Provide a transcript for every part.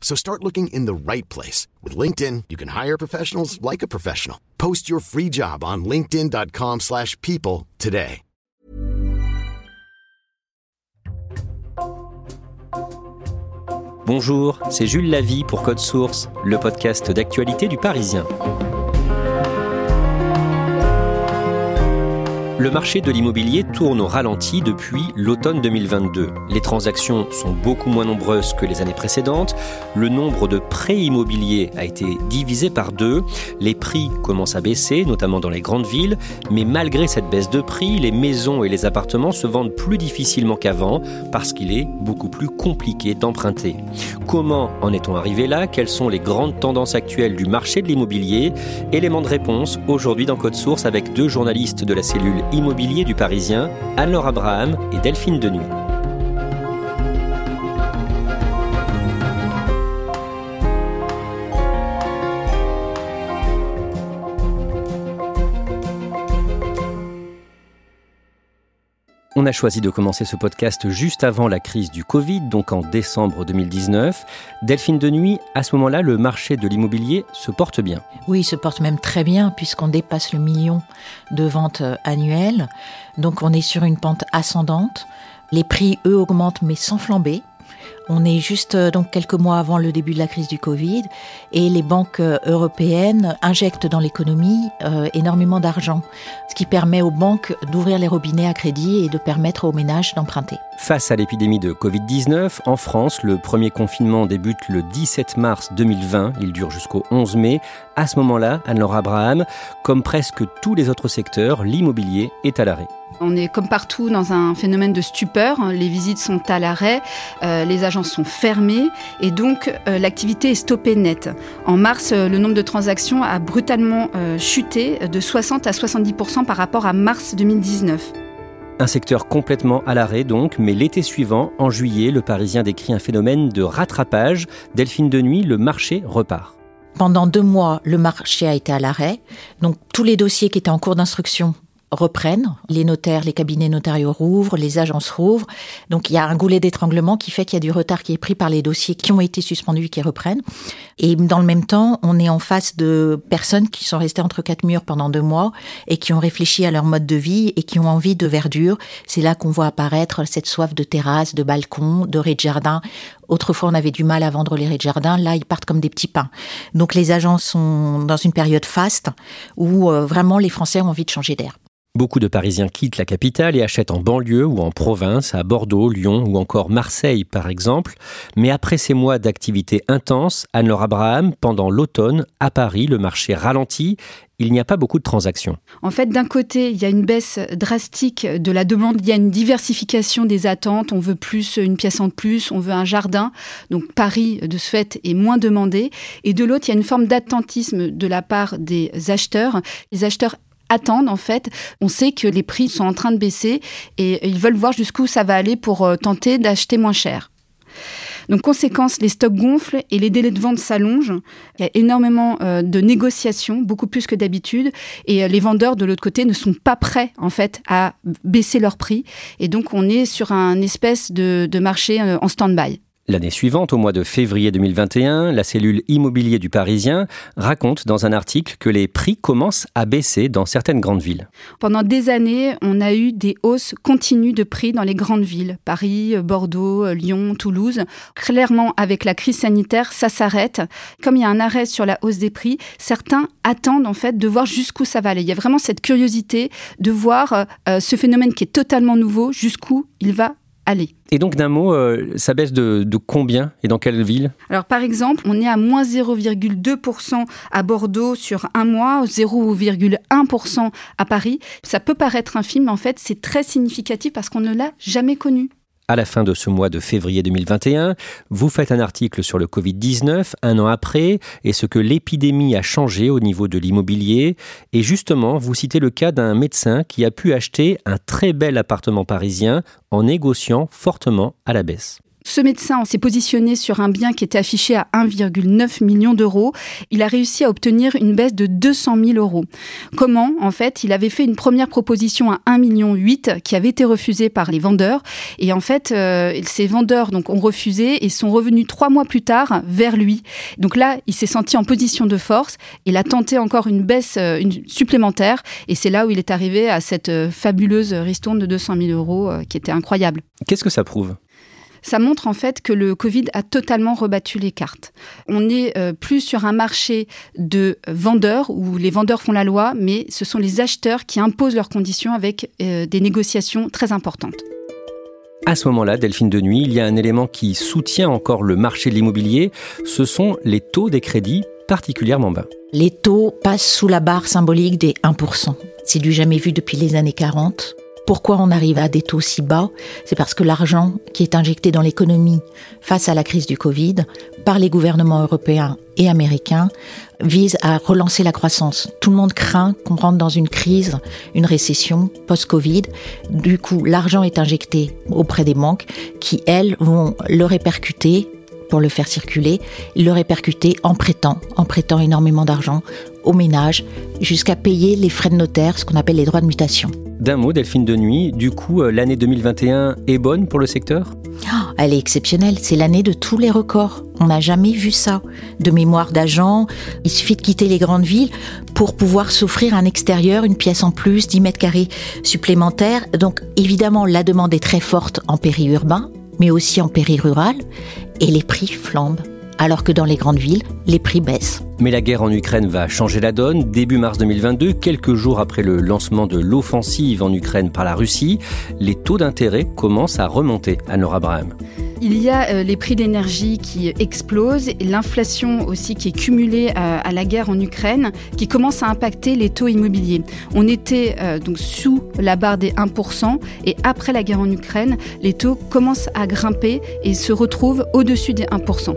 So start looking in the right place. With LinkedIn, you can hire professionals like a professional. Post your free job on linkedin.com slash people today. Bonjour, c'est Jules Lavie pour Code Source, le podcast d'actualité du Parisien. Le marché de l'immobilier tourne au ralenti depuis l'automne 2022. Les transactions sont beaucoup moins nombreuses que les années précédentes. Le nombre de prêts immobiliers a été divisé par deux. Les prix commencent à baisser, notamment dans les grandes villes. Mais malgré cette baisse de prix, les maisons et les appartements se vendent plus difficilement qu'avant parce qu'il est beaucoup plus compliqué d'emprunter. Comment en est-on arrivé là? Quelles sont les grandes tendances actuelles du marché de l'immobilier? Élément de réponse aujourd'hui dans Code Source avec deux journalistes de la cellule immobilier du Parisien, Anne-Laure Abraham et Delphine Denuy. On a choisi de commencer ce podcast juste avant la crise du Covid, donc en décembre 2019. Delphine de nuit, à ce moment-là, le marché de l'immobilier se porte bien. Oui, il se porte même très bien puisqu'on dépasse le million de ventes euh, annuelles. Donc on est sur une pente ascendante. Les prix, eux, augmentent mais sans flamber. On est juste euh, donc quelques mois avant le début de la crise du Covid et les banques euh, européennes injectent dans l'économie euh, énormément d'argent, ce qui permet aux banques d'ouvrir les robinets à crédit et de permettre aux ménages d'emprunter. Face à l'épidémie de Covid-19, en France, le premier confinement débute le 17 mars 2020, il dure jusqu'au 11 mai. À ce moment-là, Anne-Laure Abraham, comme presque tous les autres secteurs, l'immobilier est à l'arrêt. On est comme partout dans un phénomène de stupeur. Les visites sont à l'arrêt, euh, les agences sont fermées et donc euh, l'activité est stoppée net. En mars, euh, le nombre de transactions a brutalement chuté de 60 à 70% par rapport à mars 2019. Un secteur complètement à l'arrêt donc, mais l'été suivant, en juillet, le Parisien décrit un phénomène de rattrapage. Delphine de nuit, le marché repart. Pendant deux mois, le marché a été à l'arrêt. Donc tous les dossiers qui étaient en cours d'instruction reprennent. Les notaires, les cabinets notariaux rouvrent, les agences rouvrent. Donc il y a un goulet d'étranglement qui fait qu'il y a du retard qui est pris par les dossiers qui ont été suspendus qui reprennent. Et dans le même temps, on est en face de personnes qui sont restées entre quatre murs pendant deux mois et qui ont réfléchi à leur mode de vie et qui ont envie de verdure. C'est là qu'on voit apparaître cette soif de terrasse, de balcon, de rez de jardin. Autrefois, on avait du mal à vendre les rez de jardin. Là, ils partent comme des petits pains. Donc les agents sont dans une période faste où euh, vraiment les Français ont envie de changer d'air. Beaucoup de Parisiens quittent la capitale et achètent en banlieue ou en province, à Bordeaux, Lyon ou encore Marseille par exemple. Mais après ces mois d'activité intense, Anne-Laure Abraham, pendant l'automne, à Paris, le marché ralentit il n'y a pas beaucoup de transactions. En fait, d'un côté, il y a une baisse drastique de la demande, il y a une diversification des attentes, on veut plus une pièce en plus, on veut un jardin. Donc Paris, de ce fait, est moins demandé. Et de l'autre, il y a une forme d'attentisme de la part des acheteurs. Les acheteurs attendent en fait. On sait que les prix sont en train de baisser et ils veulent voir jusqu'où ça va aller pour euh, tenter d'acheter moins cher. Donc, conséquence, les stocks gonflent et les délais de vente s'allongent. Il y a énormément euh, de négociations, beaucoup plus que d'habitude. Et euh, les vendeurs, de l'autre côté, ne sont pas prêts, en fait, à baisser leurs prix. Et donc, on est sur un espèce de, de marché en stand-by. L'année suivante, au mois de février 2021, la cellule immobilier du Parisien raconte dans un article que les prix commencent à baisser dans certaines grandes villes. Pendant des années, on a eu des hausses continues de prix dans les grandes villes, Paris, Bordeaux, Lyon, Toulouse. Clairement, avec la crise sanitaire, ça s'arrête. Comme il y a un arrêt sur la hausse des prix, certains attendent en fait de voir jusqu'où ça va aller. Il y a vraiment cette curiosité de voir euh, ce phénomène qui est totalement nouveau, jusqu'où il va aller. Et donc d'un mot, euh, ça baisse de, combien et dans quelle ville Alors par exemple, on est à moins 0,2% à Bordeaux sur un mois, 0,1% à Paris. Ça peut paraître infime, mais en fait c'est très significatif parce qu'on ne l'a jamais connu à la fin de ce mois de février 2021. Vous faites un article sur le Covid-19 un an après et ce que l'épidémie a changé au niveau de l'immobilier. Et justement, vous citez le cas d'un médecin qui a pu acheter un très bel appartement parisien en négociant fortement à la baisse. Ce médecin s'est positionné sur un bien qui était affiché à 1,9 million d'euros. Il a réussi à obtenir une baisse de 200 000 euros. Comment En fait, il avait fait une première proposition à 1,8 million qui avait été refusée par les vendeurs. Et en fait, euh, ces vendeurs ont refusé et sont revenus trois mois plus tard vers lui. Donc là, il s'est senti en position de force. Il a tenté encore une baisse euh, supplémentaire. Et c'est là où il est arrivé à cette euh, fabuleuse ristourne de 200 000 euros qui était incroyable. Qu'est-ce que ça prouve? Ça montre en fait que le Covid a totalement rebattu les cartes. On n'est euh, plus sur un marché de vendeurs où les vendeurs font la loi, mais ce sont les acheteurs qui imposent leurs conditions avec euh, des négociations très importantes. À ce moment-là, Delphine de Nuit, il y a un élément qui soutient encore le marché de l'immobilier, ce sont les taux des crédits particulièrement bas. Les taux passent sous la barre symbolique des 1%. C'est du jamais vu depuis les années 40. Pourquoi on arrive à des taux si bas C'est parce que l'argent qui est injecté dans l'économie face à la crise du Covid par les gouvernements européens et américains vise à relancer la croissance. Tout le monde craint qu'on rentre dans une crise, une récession post-Covid. Du coup, l'argent est injecté auprès des banques qui, elles, vont le répercuter pour le faire circuler, le répercuter en prêtant, en prêtant énormément d'argent aux ménages, jusqu'à payer les frais de notaire, ce qu'on appelle les droits de mutation. D'un mot, Delphine de Nuit, du coup, euh, l'année 2021 est bonne pour le secteur? Oh, Elle est exceptionnelle, c'est l'année de tous les records. On n'a jamais vu ça. De mémoire d'agents, il suffit de quitter les grandes villes pour pouvoir s'offrir un extérieur, une pièce en plus, 10 mètres carrés supplémentaires. Donc évidemment, la demande est très forte en périurbain, mais aussi en périrural, et les prix flambent alors que dans les grandes villes, les prix baissent. Mais la guerre en Ukraine va changer la donne. Début mars 2022, quelques jours après le lancement de l'offensive en Ukraine par la Russie, les taux d'intérêt commencent à remonter à Nord Abraham. Il y a euh, les prix d'énergie qui explosent et l'inflation aussi qui est cumulée euh, à, la guerre en Ukraine qui commence à impacter les taux immobiliers. On était euh, donc sous la barre des 1% et après la guerre en Ukraine, les taux commencent à grimper et se retrouvent au-dessus des 1%.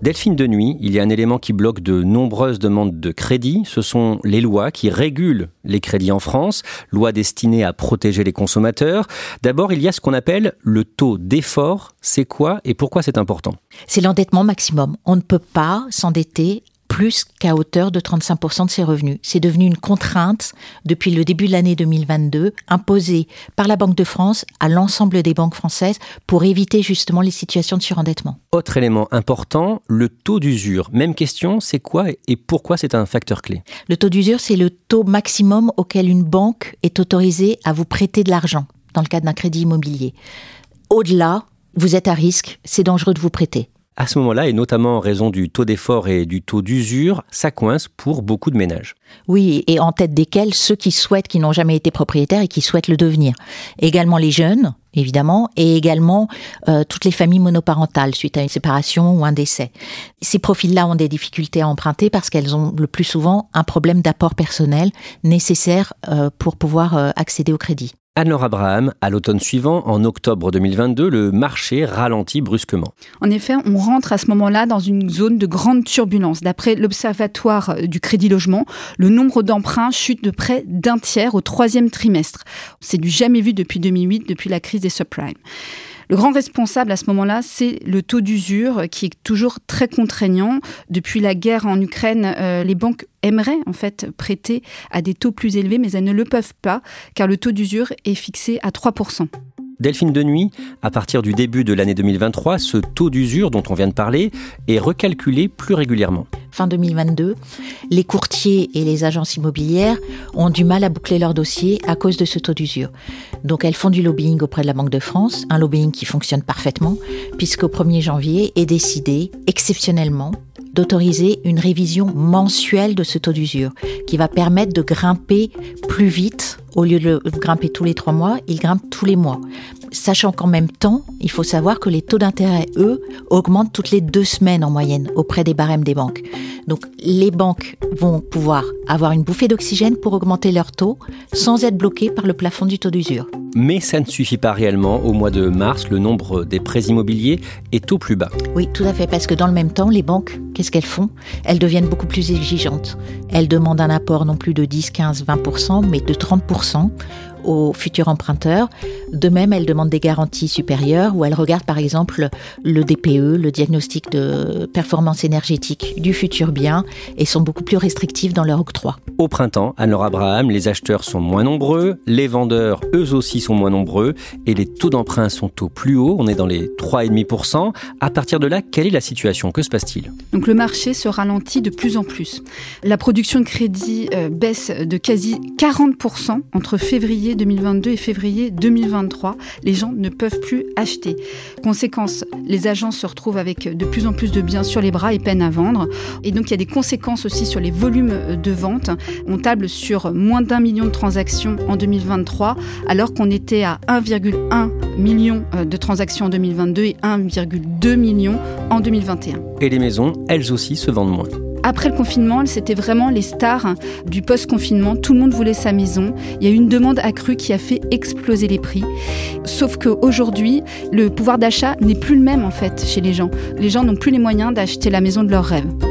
Delphine de Nuit, il y a un élément qui bloque de nombreuses demandes de crédit. Ce sont les lois qui régulent les crédits en France, lois destinées à protéger les consommateurs. D'abord, il y a ce qu'on appelle le taux d'effort. C'est quoi et pourquoi c'est important? C'est l'endettement maximum. On ne peut pas s'endetter plus qu'à hauteur de 35% de ses revenus. C'est devenu une contrainte depuis le début de l'année 2022, imposée par la Banque de France à l'ensemble des banques françaises pour éviter justement les situations de surendettement. Autre élément important, le taux d'usure. Même question, c'est quoi et pourquoi c'est un facteur clé? Le taux d'usure, c'est le taux maximum auquel une banque est autorisée à vous prêter de l'argent dans le cadre d'un crédit immobilier. Au-delà, vous êtes à risque, c'est dangereux de vous prêter à ce moment-là, et notamment en raison du taux d'effort et du taux d'usure, ça coince pour beaucoup de ménages. Oui, et en tête desquels ceux qui souhaitent, qui n'ont jamais été propriétaires et qui souhaitent le devenir. Également les jeunes, évidemment, et également euh, toutes les familles monoparentales suite à une séparation ou un décès. Ces profils-là ont des difficultés à emprunter parce qu'elles ont le plus souvent un problème d'apport personnel nécessaire euh, pour pouvoir euh, accéder au crédit. Anne-Laure Abraham, à l'automne suivant, en octobre 2022, le marché ralentit brusquement. En effet, on rentre à ce moment-là dans une zone de grande turbulence. D'après l'Observatoire du Crédit Logement, le nombre d'emprunts chute de près d'un tiers au troisième trimestre. C'est du jamais vu depuis 2008, depuis la crise des subprimes. Le grand responsable à ce moment-là, c'est le taux d'usure qui est toujours très contraignant. Depuis la guerre en Ukraine, euh, les banques aimeraient en fait prêter à des taux plus élevés, mais elles ne le peuvent pas car le taux d'usure est fixé à 3%. Delphine de Nuit, à partir du début de l'année 2023, ce taux d'usure dont on vient de parler est recalculé plus régulièrement. Fin 2022, les courtiers et les agences immobilières ont du mal à boucler leur dossier à cause de ce taux d'usure. Donc elles font du lobbying auprès de la Banque de France, un lobbying qui fonctionne parfaitement, puisqu'au 1er janvier est décidé exceptionnellement d'autoriser une révision mensuelle de ce taux d'usure, qui va permettre de grimper plus vite. Au lieu de grimper tous les trois mois, il grimpe tous les mois. Sachant qu'en même temps, il faut savoir que les taux d'intérêt, eux, augmentent toutes les deux semaines en moyenne auprès des barèmes des banques. Donc les banques vont pouvoir avoir une bouffée d'oxygène pour augmenter leurs taux sans être bloquées par le plafond du taux d'usure. Mais ça ne suffit pas réellement. Au mois de mars, le nombre des prêts immobiliers est au plus bas. Oui, tout à fait, parce que dans le même temps, les banques, qu'est-ce qu'elles font? Elles deviennent beaucoup plus exigeantes. Elles demandent un apport non plus de 10, 15, 20%, mais de 30% aux futurs emprunteurs. De même, elles demandent des garanties supérieures ou elles regardent par exemple le DPE, le diagnostic de performance énergétique du futur bien et sont beaucoup plus restrictives dans leur octroi. Au printemps, à Nord Abraham, les acheteurs sont moins nombreux, les vendeurs eux aussi sont moins nombreux et les taux d'emprunt sont au plus haut, on est dans les 3,5%. À partir de là, quelle est la situation? Que se passe-t-il? Donc le marché se ralentit de plus en plus. La production de crédit euh, baisse de quasi 40% entre février 2022 et février 2023. Les gens ne peuvent plus acheter. Conséquence, les agents se retrouvent avec de plus en plus de biens sur les bras et peinent à vendre. Et donc il y a des conséquences aussi sur les volumes de vente. On table sur moins d'un million de transactions en 2023, alors qu'on était à 1,1 million euh, de transactions en 2022 et 1,2 million en 2021. Et les maisons, elles aussi, se vendent moins. Après le confinement, c'était vraiment les stars du post-confinement. Tout le monde voulait sa maison. Il y a eu une demande accrue qui a fait exploser les prix. Sauf qu'aujourd'hui, le pouvoir d'achat n'est plus le même en fait chez les gens. Les gens n'ont plus les moyens d'acheter la maison de leurs rêves.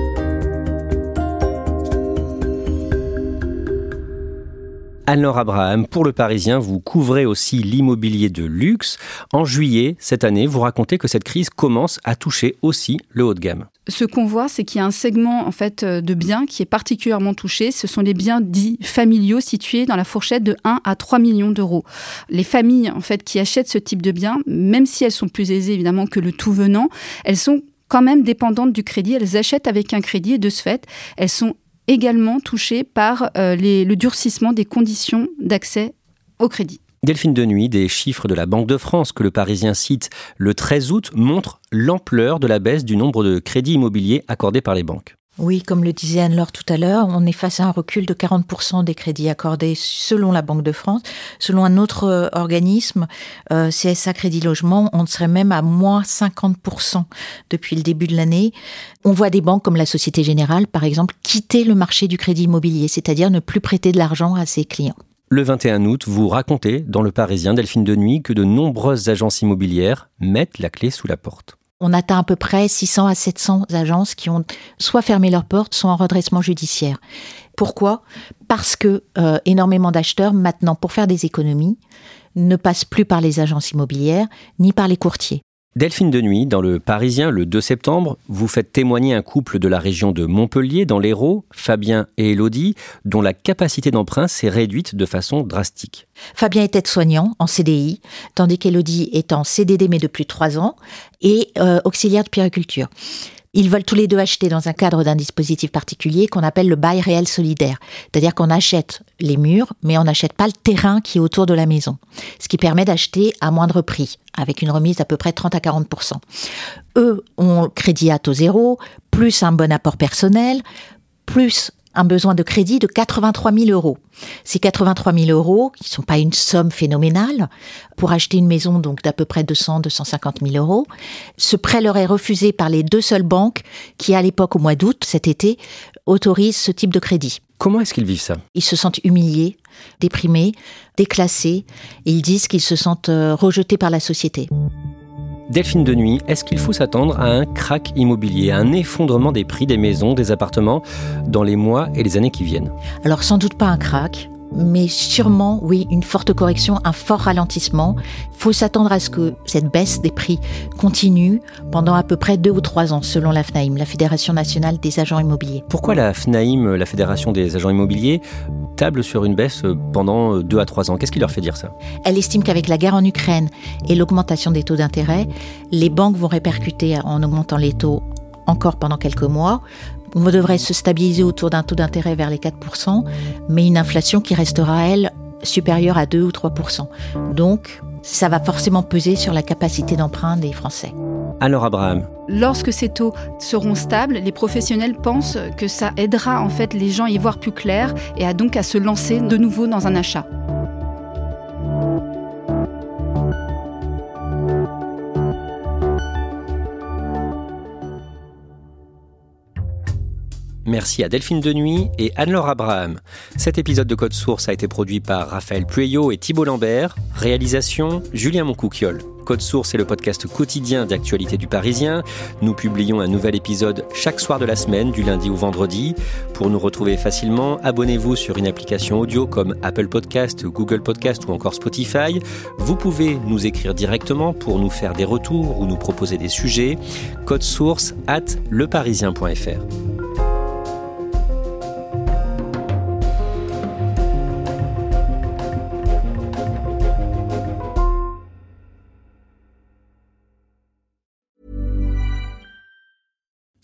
Anne-Laure Abraham, pour le Parisien, vous couvrez aussi l'immobilier de luxe. En juillet, cette année, vous racontez que cette crise commence à toucher aussi le haut de gamme. Ce qu'on voit, c'est qu'il y a un segment en fait de biens qui est particulièrement touché. Ce sont les biens dits familiaux situés dans la fourchette de 1 à 3 millions d'euros. Les familles en fait qui achètent ce type de biens, même si elles sont plus aisées évidemment que le tout venant, elles sont quand même dépendantes du crédit. Elles achètent avec un crédit et de ce fait, elles sont également touchées par euh, le durcissement des conditions d'accès au crédit. Delphine de Nuit, des chiffres de la Banque de France que le Parisien cite le 13 août montrent l'ampleur de la baisse du nombre de crédits immobiliers accordés par les banques. Oui, comme le disait Anne-Laure tout à l'heure, on est face à un recul de 40% des crédits accordés selon la Banque de France. Selon un autre euh, organisme, euh, CSA Crédit Logement, on serait même à moins 50% depuis le début de l'année. On voit des banques comme la Société Générale, par exemple, quitter le marché du crédit immobilier, c'est-à-dire ne plus prêter de l'argent à ses clients. Le 21 août, vous racontez dans Le Parisien, Delphine de Nuit, que de nombreuses agences immobilières mettent la clé sous la porte. On atteint à peu près 600 à 700 agences qui ont soit fermé leurs portes, soit en redressement judiciaire. Pourquoi? Parce que euh, énormément d'acheteurs, maintenant, pour faire des économies, ne passent plus par les agences immobilières ni par les courtiers. Delphine de Nuit, dans le Parisien, le 2 septembre, vous faites témoigner un couple de la région de Montpellier, dans l'Hérault, Fabien et Elodie, dont la capacité d'emprunt s'est réduite de façon drastique. Fabien est aide-soignant en CDI, tandis qu'Elodie est en CDD mais depuis trois ans, et euh, auxiliaire de périculture. Ils veulent tous les deux acheter dans un cadre d'un dispositif particulier qu'on appelle le bail réel solidaire. C'est-à-dire qu'on achète les murs, mais on n'achète pas le terrain qui est autour de la maison. Ce qui permet d'acheter à moindre prix, avec une remise d'à peu près 30 à 40 Eux ont crédit à taux zéro, plus un bon apport personnel, plus un besoin de crédit de 83 000 euros. Ces 83 000 euros, qui ne sont pas une somme phénoménale, pour acheter une maison donc d'à peu près 200, 250 000 euros, ce prêt leur est refusé par les deux seules banques qui, à l'époque, au mois d'août, cet été, autorisent ce type de crédit. Comment est-ce qu'ils vivent ça? Ils se sentent humiliés, déprimés, déclassés. Ils disent qu'ils se sentent euh, rejetés par la société. Delphine de Nuit, est-ce qu'il faut s'attendre à un crack immobilier, à un effondrement des prix des maisons, des appartements dans les mois et les années qui viennent? Alors sans doute pas un crack, mais sûrement, oui, une forte correction, un fort ralentissement. Il faut s'attendre à ce que cette baisse des prix continue pendant à peu près deux ou trois ans, selon la FNAIM, la Fédération nationale des agents immobiliers. Pourquoi la FNAIM, la Fédération des agents immobiliers, table sur une baisse pendant deux à trois ans? Qu'est-ce qui leur fait dire ça? Elle estime qu'avec la guerre en Ukraine et l'augmentation des taux d'intérêt, les banques vont répercuter en augmentant les taux encore pendant quelques mois. On devrait se stabiliser autour d'un taux d'intérêt vers les 4%, mais une inflation qui restera, elle, supérieure à 2 ou 3%. Donc, ça va forcément peser sur la capacité d'emprunt des Français. Alors Abraham. Lorsque ces taux seront stables, les professionnels pensent que ça aidera en fait les gens à y voir plus clair et à donc à se lancer de nouveau dans un achat. Merci à Delphine Denuy et Anne-Laure Abraham. Cet épisode de Code Source a été produit par Raphaël Pueyo et Thibault Lambert. Réalisation Julien Moncouquiole. Code Source est le podcast quotidien d'actualité du Parisien. Nous publions un nouvel épisode chaque soir de la semaine, du lundi au vendredi. Pour nous retrouver facilement, abonnez-vous sur une application audio comme Apple Podcast, Google Podcast ou encore Spotify. Vous pouvez nous écrire directement pour nous faire des retours ou nous proposer des sujets. Code Source at leparisien.fr.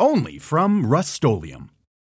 only from Rustolium.